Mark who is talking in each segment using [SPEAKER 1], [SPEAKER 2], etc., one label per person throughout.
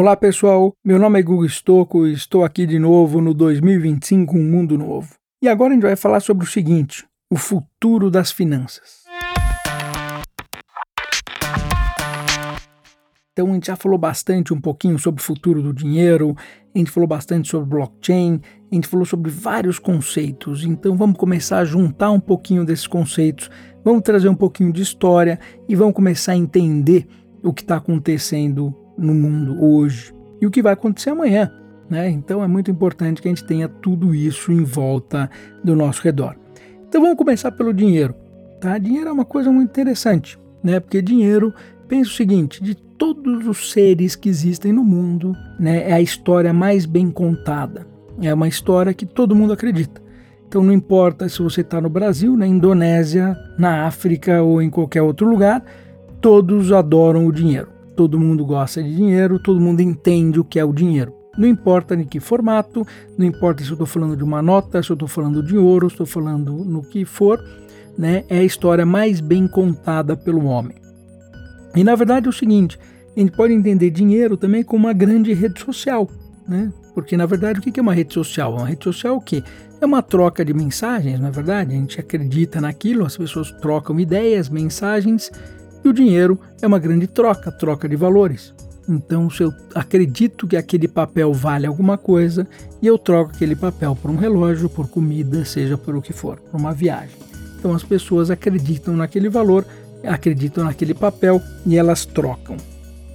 [SPEAKER 1] Olá pessoal, meu nome é Google Stocco e estou aqui de novo no 2025 Um Mundo Novo. E agora a gente vai falar sobre o seguinte: o futuro das finanças. Então a gente já falou bastante um pouquinho sobre o futuro do dinheiro, a gente falou bastante sobre blockchain, a gente falou sobre vários conceitos. Então vamos começar a juntar um pouquinho desses conceitos, vamos trazer um pouquinho de história e vamos começar a entender o que está acontecendo no mundo hoje e o que vai acontecer amanhã. Né? Então é muito importante que a gente tenha tudo isso em volta do nosso redor. Então vamos começar pelo dinheiro. Tá? Dinheiro é uma coisa muito interessante, né? porque dinheiro, pensa o seguinte, de todos os seres que existem no mundo, né, é a história mais bem contada. É uma história que todo mundo acredita. Então não importa se você está no Brasil, na Indonésia, na África ou em qualquer outro lugar, todos adoram o dinheiro. Todo mundo gosta de dinheiro, todo mundo entende o que é o dinheiro. Não importa em que formato, não importa se eu estou falando de uma nota, se eu estou falando de ouro, se estou falando no que for, né, é a história mais bem contada pelo homem. E na verdade é o seguinte: a gente pode entender dinheiro também como uma grande rede social, né? Porque na verdade o que é uma rede social? Uma rede social é o quê? É uma troca de mensagens, na é verdade. A gente acredita naquilo, as pessoas trocam ideias, mensagens, e o dinheiro é uma grande troca, troca de valores. Então, se eu acredito que aquele papel vale alguma coisa e eu troco aquele papel por um relógio, por comida, seja por o que for, por uma viagem. Então, as pessoas acreditam naquele valor acreditam naquele papel e elas trocam.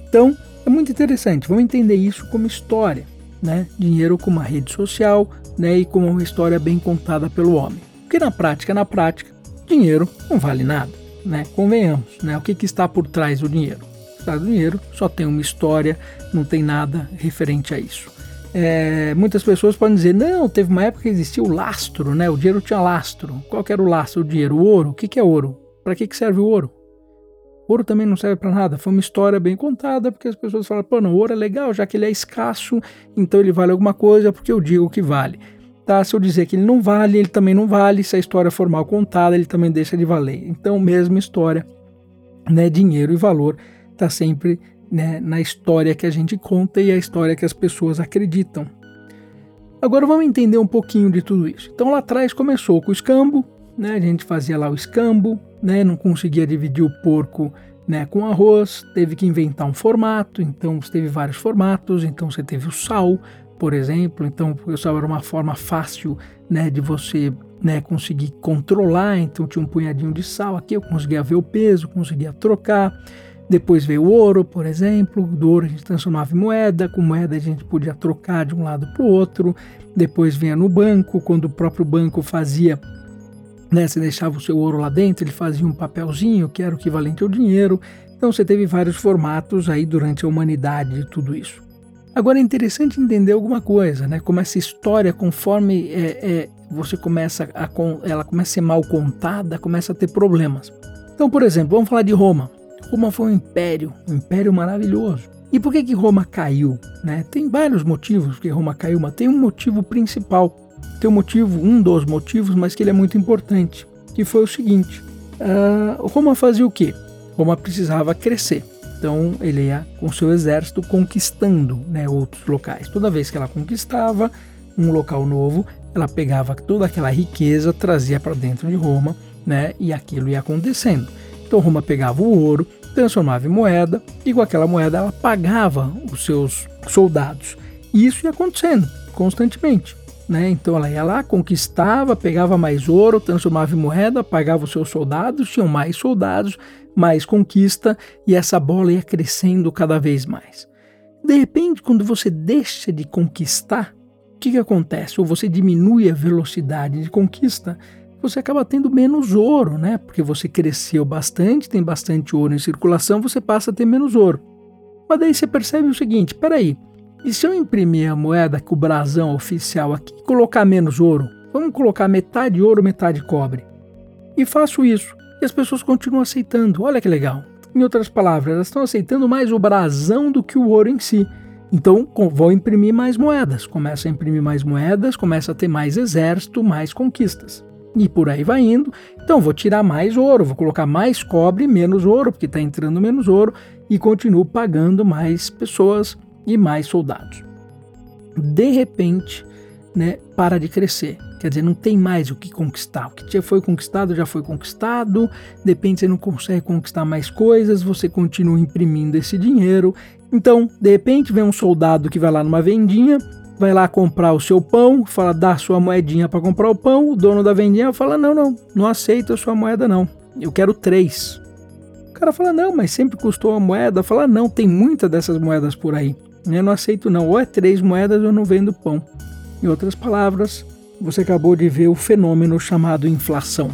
[SPEAKER 1] Então, é muito interessante, vamos entender isso como história, né? Dinheiro como uma rede social, né? E como uma história bem contada pelo homem. Porque na prática, na prática, dinheiro não vale nada, né? Convenhamos, né? O que, que está por trás do dinheiro? Está do dinheiro só tem uma história, não tem nada referente a isso. É, muitas pessoas podem dizer, não, teve uma época que existia o lastro, né? O dinheiro tinha lastro. Qual era o lastro? O dinheiro, o ouro. O que, que é ouro? Para que, que serve o ouro? Ouro também não serve para nada. Foi uma história bem contada, porque as pessoas falam, pô, não, ouro é legal, já que ele é escasso, então ele vale alguma coisa, porque eu digo que vale. Tá? Se eu dizer que ele não vale, ele também não vale. Se a história for mal contada, ele também deixa de valer. Então, mesma história, né? Dinheiro e valor está sempre né, na história que a gente conta e a história que as pessoas acreditam. Agora vamos entender um pouquinho de tudo isso. Então lá atrás começou com o escambo, né? A gente fazia lá o escambo, né, não conseguia dividir o porco né, com arroz, teve que inventar um formato, então teve vários formatos, então você teve o sal, por exemplo, então sal era uma forma fácil né, de você né, conseguir controlar, então tinha um punhadinho de sal aqui, eu conseguia ver o peso, conseguia trocar. Depois veio o ouro, por exemplo, do ouro a gente transformava em moeda, com moeda a gente podia trocar de um lado para o outro. Depois vinha no banco, quando o próprio banco fazia né? Você deixava o seu ouro lá dentro, ele fazia um papelzinho que era o equivalente ao dinheiro. Então você teve vários formatos aí durante a humanidade de tudo isso. Agora é interessante entender alguma coisa, né? Como essa história, conforme é, é, você começa a ela começa a ser mal contada, começa a ter problemas. Então, por exemplo, vamos falar de Roma. Roma foi um império, um império maravilhoso. E por que que Roma caiu? Né? Tem vários motivos que Roma caiu, mas tem um motivo principal tem um motivo, um dos motivos, mas que ele é muito importante, que foi o seguinte: uh, Roma fazia o quê? Roma precisava crescer. Então ele ia com seu exército conquistando né, outros locais. Toda vez que ela conquistava um local novo, ela pegava toda aquela riqueza, trazia para dentro de Roma, né, e aquilo ia acontecendo. Então Roma pegava o ouro, transformava em moeda, e com aquela moeda ela pagava os seus soldados. E isso ia acontecendo constantemente. Né? Então ela ia lá, conquistava, pegava mais ouro, transformava em moeda, pagava os seus soldados, tinham mais soldados, mais conquista e essa bola ia crescendo cada vez mais. De repente, quando você deixa de conquistar, o que, que acontece? Ou você diminui a velocidade de conquista, você acaba tendo menos ouro, né? Porque você cresceu bastante, tem bastante ouro em circulação, você passa a ter menos ouro. Mas daí você percebe o seguinte: peraí, e se eu imprimir a moeda com o brasão oficial aqui e colocar menos ouro? Vamos colocar metade ouro, metade cobre. E faço isso. E as pessoas continuam aceitando. Olha que legal. Em outras palavras, elas estão aceitando mais o brasão do que o ouro em si. Então, vou imprimir mais moedas. Começa a imprimir mais moedas, começa a ter mais exército, mais conquistas. E por aí vai indo. Então, vou tirar mais ouro, vou colocar mais cobre, menos ouro, porque está entrando menos ouro, e continuo pagando mais pessoas e mais soldados. De repente, né, para de crescer. Quer dizer, não tem mais o que conquistar. O que já foi conquistado já foi conquistado. Depende, você não consegue conquistar mais coisas, você continua imprimindo esse dinheiro. Então, de repente, vem um soldado que vai lá numa vendinha, vai lá comprar o seu pão, fala, dá sua moedinha para comprar o pão. O dono da vendinha fala: não, não, não aceito a sua moeda, não. Eu quero três. O cara fala: não, mas sempre custou uma moeda. Fala: não, tem muitas dessas moedas por aí. Eu não aceito, não. Ou é três moedas ou eu não vendo pão. Em outras palavras, você acabou de ver o fenômeno chamado inflação.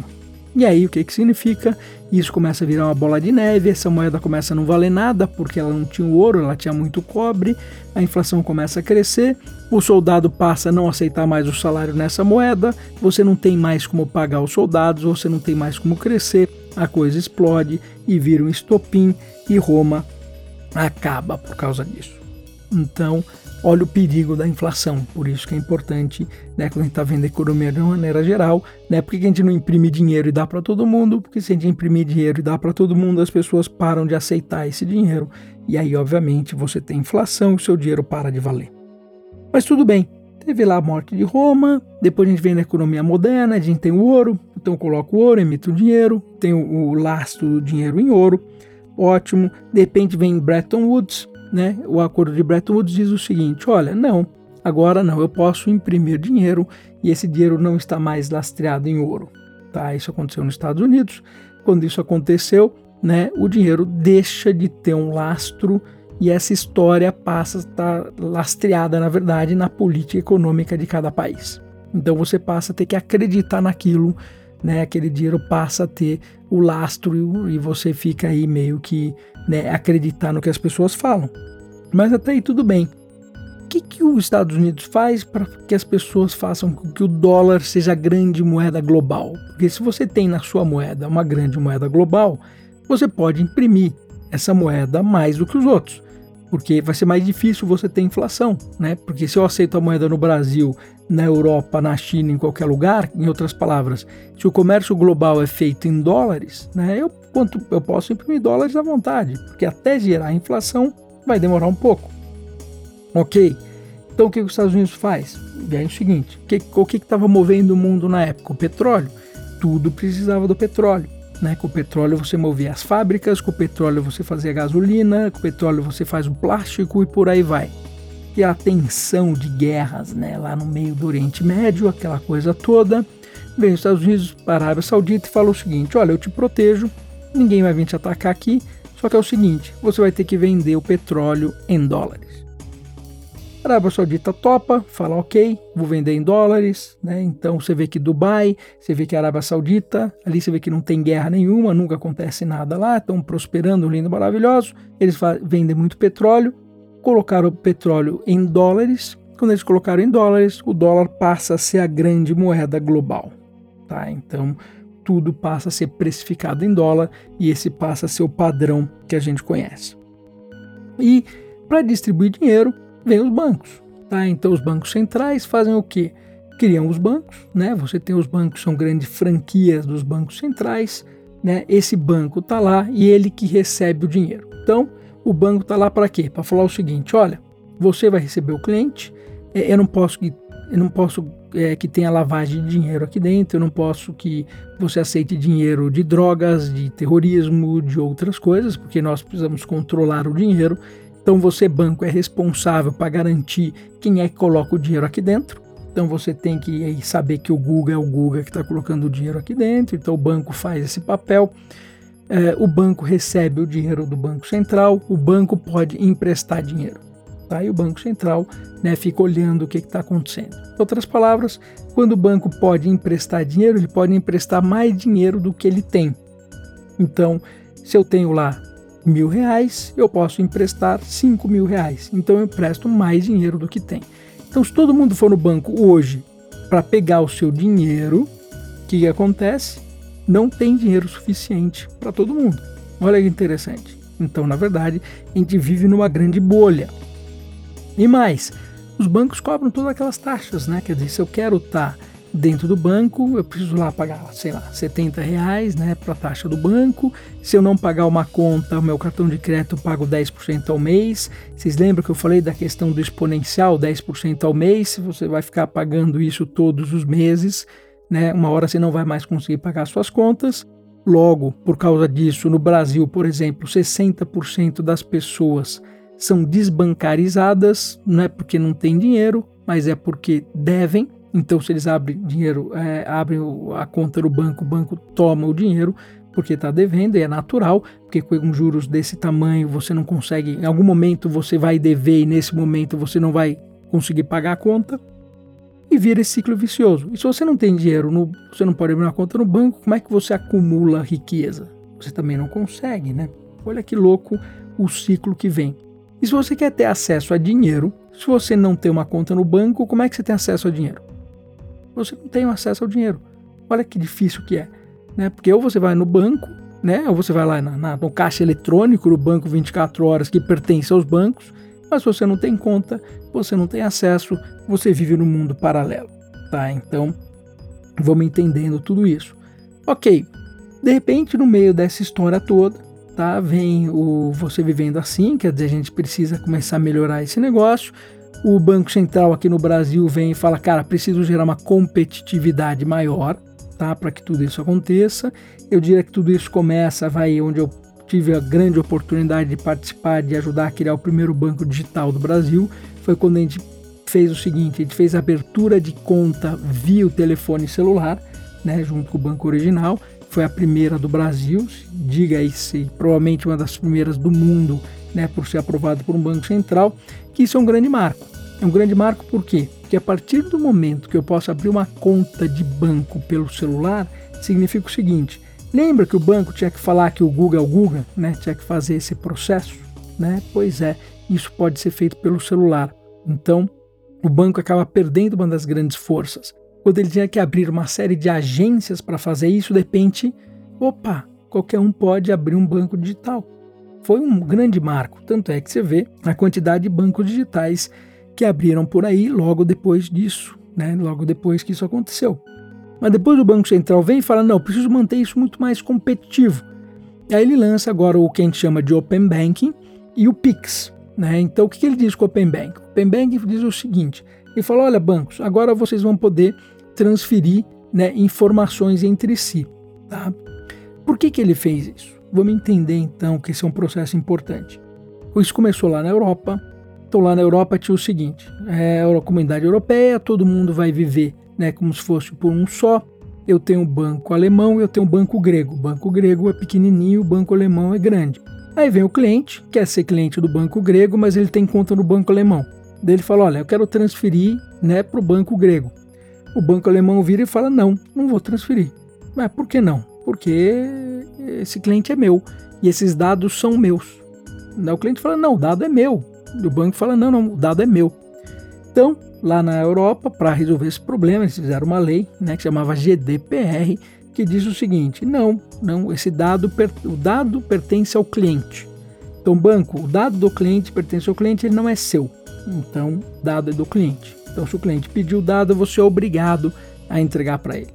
[SPEAKER 1] E aí, o que, que significa? Isso começa a virar uma bola de neve, essa moeda começa a não valer nada porque ela não tinha ouro, ela tinha muito cobre, a inflação começa a crescer, o soldado passa a não aceitar mais o salário nessa moeda, você não tem mais como pagar os soldados, você não tem mais como crescer, a coisa explode e vira um estopim e Roma acaba por causa disso. Então, olha o perigo da inflação. Por isso que é importante, né, quando a gente está vendo a economia de uma maneira geral, né, por que a gente não imprime dinheiro e dá para todo mundo? Porque se a gente imprimir dinheiro e dá para todo mundo, as pessoas param de aceitar esse dinheiro. E aí, obviamente, você tem inflação e o seu dinheiro para de valer. Mas tudo bem, teve lá a morte de Roma, depois a gente vem na economia moderna, a gente tem o ouro, então coloca o ouro, emite o dinheiro, tem o, o lastro do dinheiro em ouro, ótimo. De repente vem Bretton Woods, né, o acordo de Bretton Woods diz o seguinte: olha, não, agora não, eu posso imprimir dinheiro e esse dinheiro não está mais lastreado em ouro. Tá? Isso aconteceu nos Estados Unidos. Quando isso aconteceu, né, o dinheiro deixa de ter um lastro e essa história passa a estar lastreada, na verdade, na política econômica de cada país. Então você passa a ter que acreditar naquilo, né? Aquele dinheiro passa a ter o lastro e você fica aí meio que né, acreditar no que as pessoas falam. Mas até aí tudo bem. O que, que os Estados Unidos faz para que as pessoas façam com que o dólar seja a grande moeda global? Porque se você tem na sua moeda uma grande moeda global, você pode imprimir essa moeda mais do que os outros porque vai ser mais difícil você ter inflação, né? Porque se eu aceito a moeda no Brasil, na Europa, na China, em qualquer lugar, em outras palavras, se o comércio global é feito em dólares, né? Eu, quanto, eu posso imprimir dólares à vontade, porque até gerar inflação vai demorar um pouco. Ok? Então o que os Estados Unidos faz? É o seguinte: o que estava movendo o mundo na época? O petróleo. Tudo precisava do petróleo. Né? Com o petróleo você movia as fábricas, com o petróleo você fazia gasolina, com o petróleo você faz o plástico e por aí vai. E a tensão de guerras né? lá no meio do Oriente Médio, aquela coisa toda. Vem os Estados Unidos para a Arábia Saudita e fala o seguinte: olha, eu te protejo, ninguém vai vir te atacar aqui, só que é o seguinte: você vai ter que vender o petróleo em dólares. A Arábia Saudita topa, fala ok, vou vender em dólares, né? Então você vê que Dubai, você vê que a Arábia Saudita, ali você vê que não tem guerra nenhuma, nunca acontece nada lá, estão prosperando, lindo, maravilhoso. Eles vendem muito petróleo, colocaram o petróleo em dólares. Quando eles colocaram em dólares, o dólar passa a ser a grande moeda global, tá? Então tudo passa a ser precificado em dólar e esse passa a ser o padrão que a gente conhece. E para distribuir dinheiro, vem os bancos. Tá? Então os bancos centrais fazem o quê? Criam os bancos, né? Você tem os bancos, são grandes franquias dos bancos centrais, né? Esse banco está lá e ele que recebe o dinheiro. Então, o banco está lá para quê? Para falar o seguinte: olha, você vai receber o cliente, é, eu não posso que eu não posso é, que tenha lavagem de dinheiro aqui dentro, eu não posso que você aceite dinheiro de drogas, de terrorismo, de outras coisas, porque nós precisamos controlar o dinheiro. Então você, banco, é responsável para garantir quem é que coloca o dinheiro aqui dentro. Então você tem que saber que o Google é o Google que está colocando o dinheiro aqui dentro. Então o banco faz esse papel. É, o banco recebe o dinheiro do Banco Central. O banco pode emprestar dinheiro. Tá? E o Banco Central né, fica olhando o que está acontecendo. Em outras palavras, quando o banco pode emprestar dinheiro, ele pode emprestar mais dinheiro do que ele tem. Então, se eu tenho lá mil reais, eu posso emprestar cinco mil reais. Então eu empresto mais dinheiro do que tem. Então, se todo mundo for no banco hoje para pegar o seu dinheiro, o que, que acontece? Não tem dinheiro suficiente para todo mundo. Olha que interessante. Então, na verdade, a gente vive numa grande bolha. E mais, os bancos cobram todas aquelas taxas, né? Quer dizer, se eu quero estar tá dentro do banco, eu preciso lá pagar, sei lá, 70 reais, né, para a taxa do banco. Se eu não pagar uma conta, o meu cartão de crédito eu pago 10% ao mês. Vocês lembram que eu falei da questão do exponencial, 10% ao mês? Você vai ficar pagando isso todos os meses, né? Uma hora você não vai mais conseguir pagar suas contas. Logo, por causa disso, no Brasil, por exemplo, 60% das pessoas são desbancarizadas, não é porque não tem dinheiro, mas é porque devem. Então, se eles abrem dinheiro, é, abrem a conta do banco, o banco toma o dinheiro porque está devendo, e é natural, porque com juros desse tamanho você não consegue, em algum momento você vai dever e nesse momento você não vai conseguir pagar a conta e vira esse ciclo vicioso. E se você não tem dinheiro, no, você não pode abrir uma conta no banco, como é que você acumula riqueza? Você também não consegue, né? Olha que louco o ciclo que vem. E se você quer ter acesso a dinheiro, se você não tem uma conta no banco, como é que você tem acesso a dinheiro? Você não tem acesso ao dinheiro. Olha que difícil que é, né? Porque ou você vai no banco, né? Ou você vai lá na, na, no caixa eletrônico do banco 24 horas que pertence aos bancos, mas você não tem conta, você não tem acesso, você vive no mundo paralelo, tá? Então, vamos entendendo tudo isso. Ok, de repente, no meio dessa história toda, tá? Vem o você vivendo assim, quer dizer, a gente precisa começar a melhorar esse negócio. O Banco Central aqui no Brasil vem e fala, cara, preciso gerar uma competitividade maior, tá? Para que tudo isso aconteça. Eu diria que tudo isso começa, vai onde eu tive a grande oportunidade de participar, de ajudar a criar o primeiro banco digital do Brasil. Foi quando a gente fez o seguinte, a gente fez a abertura de conta via o telefone celular, né, junto com o banco original foi a primeira do Brasil, diga aí se provavelmente uma das primeiras do mundo, né, por ser aprovado por um banco central, que isso é um grande marco. É um grande marco por quê? Porque a partir do momento que eu posso abrir uma conta de banco pelo celular, significa o seguinte: lembra que o banco tinha que falar que o Google é o Google, né? Tinha que fazer esse processo, né? Pois é, isso pode ser feito pelo celular. Então, o banco acaba perdendo uma das grandes forças quando ele tinha que abrir uma série de agências para fazer isso, de repente, opa, qualquer um pode abrir um banco digital. Foi um grande marco, tanto é que você vê a quantidade de bancos digitais que abriram por aí logo depois disso, né? logo depois que isso aconteceu. Mas depois o Banco Central vem e fala: não, preciso manter isso muito mais competitivo. E aí ele lança agora o que a gente chama de Open Banking e o Pix. Né? Então o que ele diz com o Open Banking? O Open Banking diz o seguinte: ele falou: olha, bancos, agora vocês vão poder transferir né, informações entre si. Tá? Por que, que ele fez isso? Vamos entender então que esse é um processo importante. Isso começou lá na Europa. Então, lá na Europa tinha o seguinte: é a comunidade europeia, todo mundo vai viver né, como se fosse por um só. Eu tenho o banco alemão eu tenho o banco grego. O banco grego é pequenininho, o banco alemão é grande. Aí vem o cliente, quer ser cliente do banco grego, mas ele tem conta no banco alemão. Daí ele fala: Olha, eu quero transferir né, para o banco grego. O banco alemão vira e fala: Não, não vou transferir. Mas por que não? Porque esse cliente é meu e esses dados são meus. Daí o cliente fala: Não, o dado é meu. O banco fala: Não, não, o dado é meu. Então, lá na Europa, para resolver esse problema, eles fizeram uma lei né, que chamava GDPR, que diz o seguinte: não, não, esse dado, o dado pertence ao cliente. Então, banco, o dado do cliente pertence ao cliente, ele não é seu. Então, dado é do cliente. Então, se o cliente pediu o dado, você é obrigado a entregar para ele.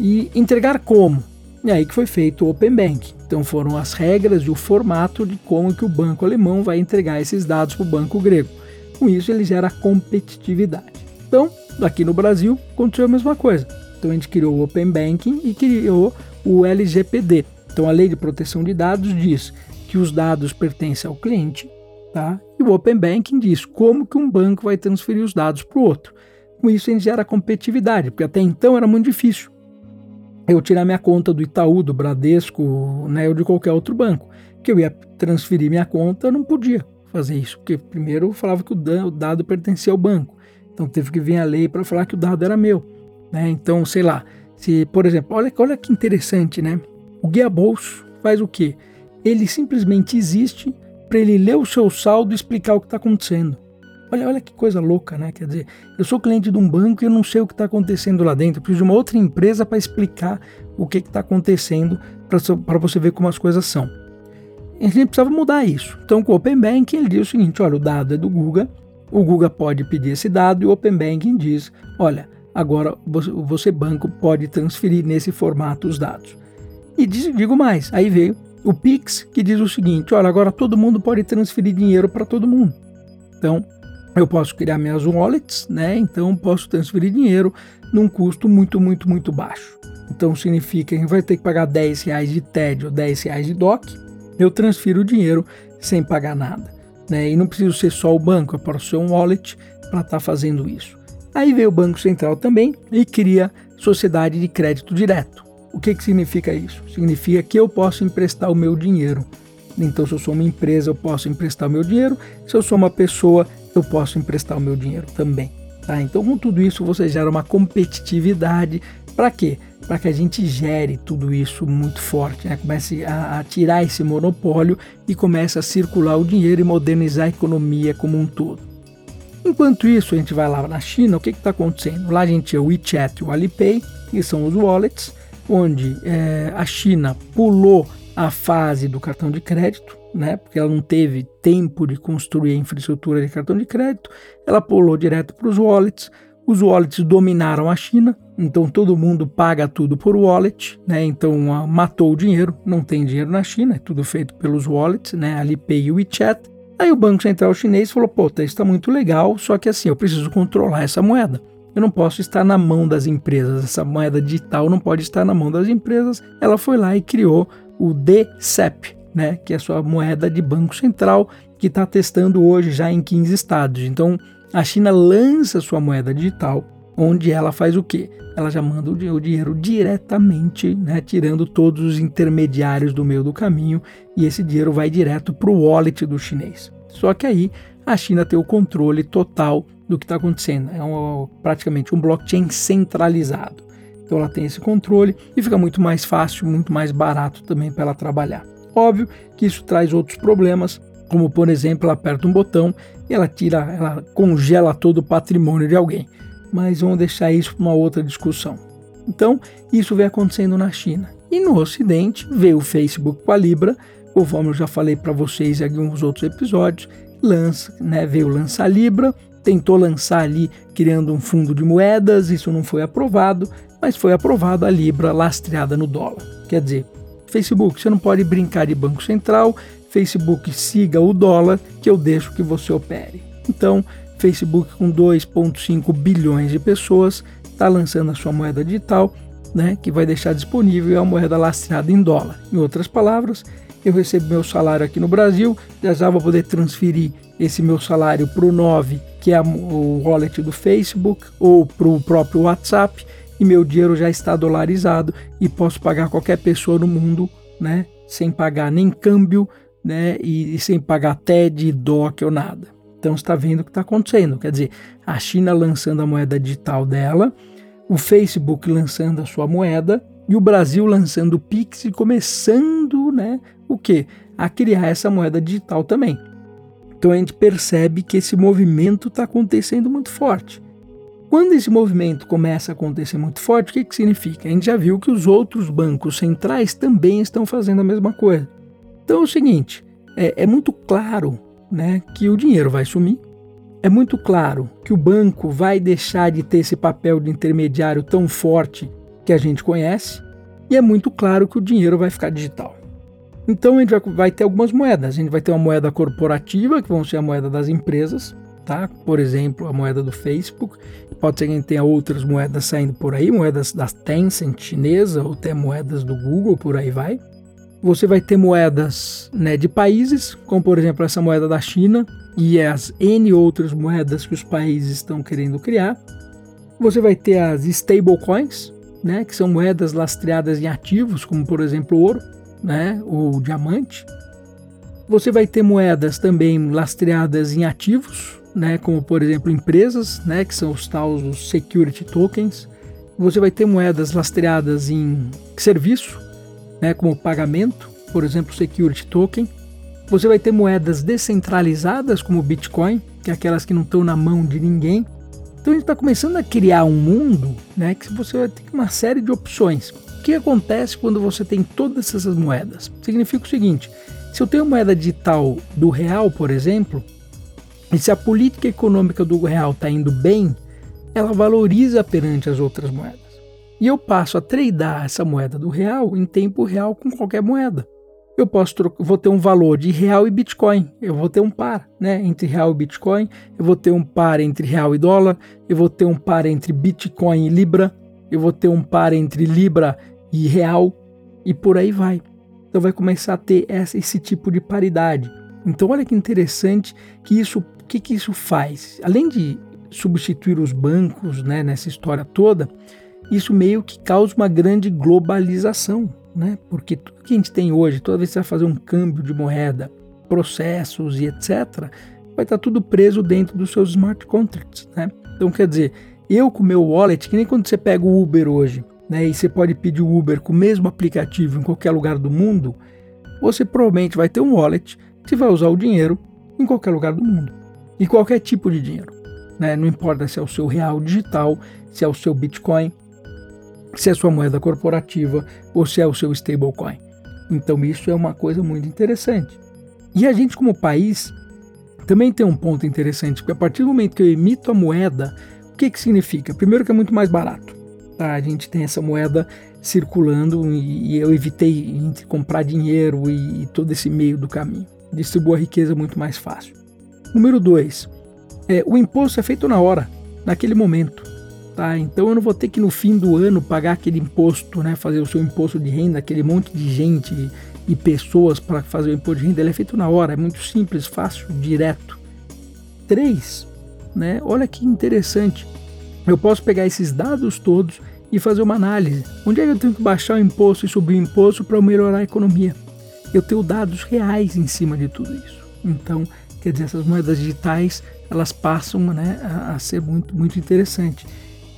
[SPEAKER 1] E entregar como? É aí que foi feito o Open Bank. Então foram as regras e o formato de como que o banco alemão vai entregar esses dados para o banco grego. Com isso ele gera competitividade. Então, aqui no Brasil aconteceu a mesma coisa. Então a gente criou o Open Banking e criou o LGPD. Então a Lei de Proteção de Dados diz que os dados pertencem ao cliente Tá? E o Open Banking diz como que um banco vai transferir os dados para o outro. Com isso, a gente gera competitividade, porque até então era muito difícil eu tirar minha conta do Itaú, do Bradesco, né, ou de qualquer outro banco. Que eu ia transferir minha conta, eu não podia fazer isso, porque primeiro eu falava que o dado pertencia ao banco. Então teve que vir a lei para falar que o dado era meu. Né? Então, sei lá, se, por exemplo, olha, olha que interessante, né? O guia bolso faz o quê? Ele simplesmente existe para ele ler o seu saldo e explicar o que está acontecendo. Olha, olha que coisa louca, né? Quer dizer, eu sou cliente de um banco e eu não sei o que está acontecendo lá dentro. Eu preciso de uma outra empresa para explicar o que está acontecendo para você ver como as coisas são. A gente precisava mudar isso. Então, com o Open Banking, ele diz o seguinte: olha, o dado é do Google, o Google pode pedir esse dado e o Open Banking diz: olha, agora você, banco pode transferir nesse formato os dados. E digo mais, aí veio o Pix que diz o seguinte: olha, agora todo mundo pode transferir dinheiro para todo mundo. Então, eu posso criar minhas wallets, né? Então, posso transferir dinheiro num custo muito, muito, muito baixo. Então, significa que vai ter que pagar 10 reais de TED ou 10 reais de DOC. Eu transfiro o dinheiro sem pagar nada. Né? E não preciso ser só o banco, eu posso ser um wallet para estar tá fazendo isso. Aí veio o Banco Central também e cria sociedade de crédito direto. O que, que significa isso? Significa que eu posso emprestar o meu dinheiro. Então, se eu sou uma empresa, eu posso emprestar o meu dinheiro. Se eu sou uma pessoa, eu posso emprestar o meu dinheiro também. Tá? Então, com tudo isso, você gera uma competitividade. Para quê? Para que a gente gere tudo isso muito forte, né? comece a, a tirar esse monopólio e comece a circular o dinheiro e modernizar a economia como um todo. Enquanto isso, a gente vai lá na China, o que está acontecendo? Lá a gente tinha o WeChat e o Alipay, que são os wallets, onde é, a China pulou a fase do cartão de crédito, né, porque ela não teve tempo de construir a infraestrutura de cartão de crédito, ela pulou direto para os wallets. Os wallets dominaram a China, então todo mundo paga tudo por wallet, né? Então a, matou o dinheiro, não tem dinheiro na China, é tudo feito pelos wallets, né? Alipay e WeChat. Aí o Banco Central Chinês falou: pô, isso está muito legal, só que assim, eu preciso controlar essa moeda. Eu não posso estar na mão das empresas, essa moeda digital não pode estar na mão das empresas. Ela foi lá e criou o DCEP, né, que é a sua moeda de banco central, que está testando hoje já em 15 estados. Então, a China lança sua moeda digital, onde ela faz o quê? Ela já manda o dinheiro diretamente, né, tirando todos os intermediários do meio do caminho, e esse dinheiro vai direto para o wallet do chinês. Só que aí a China tem o controle total do que está acontecendo. É um, praticamente um blockchain centralizado. Então ela tem esse controle e fica muito mais fácil, muito mais barato também para ela trabalhar. Óbvio que isso traz outros problemas, como por exemplo, ela aperta um botão e ela tira, ela congela todo o patrimônio de alguém. Mas vamos deixar isso para uma outra discussão. Então, isso vem acontecendo na China. E no Ocidente veio o Facebook com a Libra, conforme eu já falei para vocês em alguns outros episódios, lança, né, veio lançar a Libra, tentou lançar ali criando um fundo de moedas, isso não foi aprovado, mas foi aprovado a Libra lastreada no dólar. Quer dizer, Facebook, você não pode brincar de Banco Central, Facebook siga o dólar que eu deixo que você opere. Então, Facebook com 2,5 bilhões de pessoas está lançando a sua moeda digital, né, que vai deixar disponível a moeda lastreada em dólar. Em outras palavras, eu recebo meu salário aqui no Brasil, já já vou poder transferir esse meu salário para o 9, que é o wallet do Facebook, ou para o próprio WhatsApp, meu dinheiro já está dolarizado e posso pagar qualquer pessoa no mundo, né, sem pagar nem câmbio, né, e, e sem pagar TED, DOC ou nada. Então está vendo o que está acontecendo. Quer dizer, a China lançando a moeda digital dela, o Facebook lançando a sua moeda e o Brasil lançando o Pix e começando, né, o que? A criar essa moeda digital também. Então a gente percebe que esse movimento está acontecendo muito forte. Quando esse movimento começa a acontecer muito forte, o que, que significa? A gente já viu que os outros bancos centrais também estão fazendo a mesma coisa. Então é o seguinte: é, é muito claro né, que o dinheiro vai sumir, é muito claro que o banco vai deixar de ter esse papel de intermediário tão forte que a gente conhece, e é muito claro que o dinheiro vai ficar digital. Então a gente vai, ter algumas moedas. A gente vai ter uma moeda corporativa, que vão ser a moeda das empresas, tá? Por exemplo, a moeda do Facebook. Pode ser que a gente tenha outras moedas saindo por aí, moedas da Tencent chinesa ou até moedas do Google, por aí vai. Você vai ter moedas né, de países, como por exemplo essa moeda da China e as N outras moedas que os países estão querendo criar. Você vai ter as stablecoins, né, que são moedas lastreadas em ativos, como por exemplo ouro né, ou diamante. Você vai ter moedas também lastreadas em ativos, né, como por exemplo empresas, né, que são os tais os security tokens. Você vai ter moedas lastreadas em serviço, né, como pagamento, por exemplo, security token. Você vai ter moedas descentralizadas como o Bitcoin, que é aquelas que não estão na mão de ninguém. Então a gente está começando a criar um mundo, né, que você vai ter uma série de opções que acontece quando você tem todas essas moedas? Significa o seguinte: se eu tenho moeda digital do real, por exemplo, e se a política econômica do real está indo bem, ela valoriza perante as outras moedas. E eu passo a tradear essa moeda do real em tempo real com qualquer moeda. Eu posso vou ter um valor de real e Bitcoin. Eu vou ter um par, né, entre real e Bitcoin. Eu vou ter um par entre real e dólar. Eu vou ter um par entre Bitcoin e Libra. Eu vou ter um par entre Libra e real e por aí vai. Então vai começar a ter essa, esse tipo de paridade. Então olha que interessante que isso, o que, que isso faz? Além de substituir os bancos, né, nessa história toda, isso meio que causa uma grande globalização, né? Porque tudo que a gente tem hoje, toda vez que você vai fazer um câmbio de moeda, processos e etc, vai estar tudo preso dentro dos seus smart contracts, né? Então quer dizer, eu com meu wallet, que nem quando você pega o Uber hoje, né, e você pode pedir o Uber com o mesmo aplicativo em qualquer lugar do mundo, você provavelmente vai ter um wallet que vai usar o dinheiro em qualquer lugar do mundo. E qualquer tipo de dinheiro. Né? Não importa se é o seu real digital, se é o seu Bitcoin, se é a sua moeda corporativa ou se é o seu stablecoin. Então isso é uma coisa muito interessante. E a gente como país também tem um ponto interessante, porque a partir do momento que eu emito a moeda, o que, que significa? Primeiro que é muito mais barato. Tá? A gente tem essa moeda circulando e, eu evitei entre comprar dinheiro e, e todo esse meio do caminho. Distribuo a riqueza muito mais fácil. Número dois, é, o imposto é feito na hora, naquele momento. Tá? Então eu não vou ter que no fim do ano pagar aquele imposto, né, fazer o seu imposto de renda, aquele monte de gente e pessoas para fazer o imposto de renda. Ele é feito na hora, é muito simples, fácil, direto. Três, né, olha que interessante. Eu posso pegar esses dados todos e fazer uma análise. Onde é que eu tenho que baixar o imposto e subir o imposto para melhorar a economia? Eu tenho dados reais em cima de tudo isso. Então, quer dizer, essas moedas digitais elas passam né, a, a ser muito, muito interessante.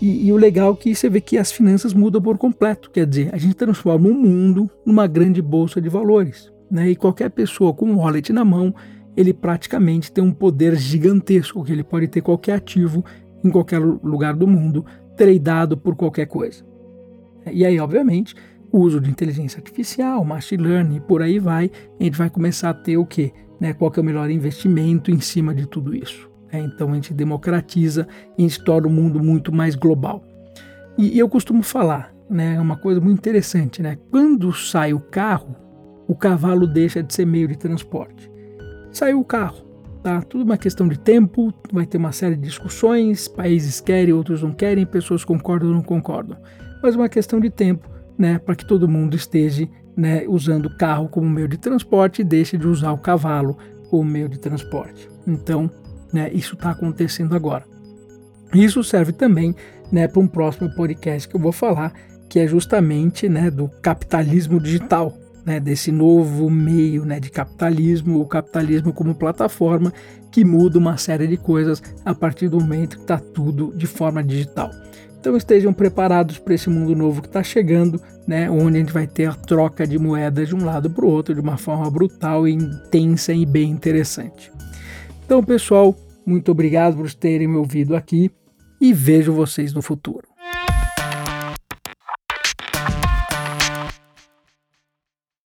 [SPEAKER 1] E, e, o legal é que você vê que as finanças mudam por completo. Quer dizer, a gente transforma o mundo numa grande bolsa de valores. Né? E qualquer pessoa com um wallet na mão, ele praticamente tem um poder gigantesco, que ele pode ter qualquer ativo em qualquer lugar do mundo, tradeado por qualquer coisa. E aí, obviamente, uso de inteligência artificial, machine learning, por aí vai, a gente vai começar a ter o quê? Né? Qual que é o melhor investimento em cima de tudo isso? É, então a gente democratiza e a gente torna o mundo muito mais global. E, e eu costumo falar, né, uma coisa muito interessante, né? Quando sai o carro, o cavalo deixa de ser meio de transporte. Saiu o carro, tá? Tudo uma questão de tempo, vai ter uma série de discussões, países querem, outros não querem, pessoas concordam ou não concordam. Mas uma questão de tempo, né, para que todo mundo esteja né, usando o carro como meio de transporte e deixe de usar o cavalo como meio de transporte. Então, né, isso está acontecendo agora. Isso serve também né, para um próximo podcast que eu vou falar, que é justamente né, do capitalismo digital, né, desse novo meio né, de capitalismo, o capitalismo como plataforma que muda uma série de coisas a partir do momento que está tudo de forma digital. Então estejam preparados para esse mundo novo que está chegando, né, onde a gente vai ter a troca de moedas de um lado para o outro de uma forma brutal, intensa e bem interessante. Então, pessoal, muito obrigado por terem me ouvido aqui e vejo vocês no futuro.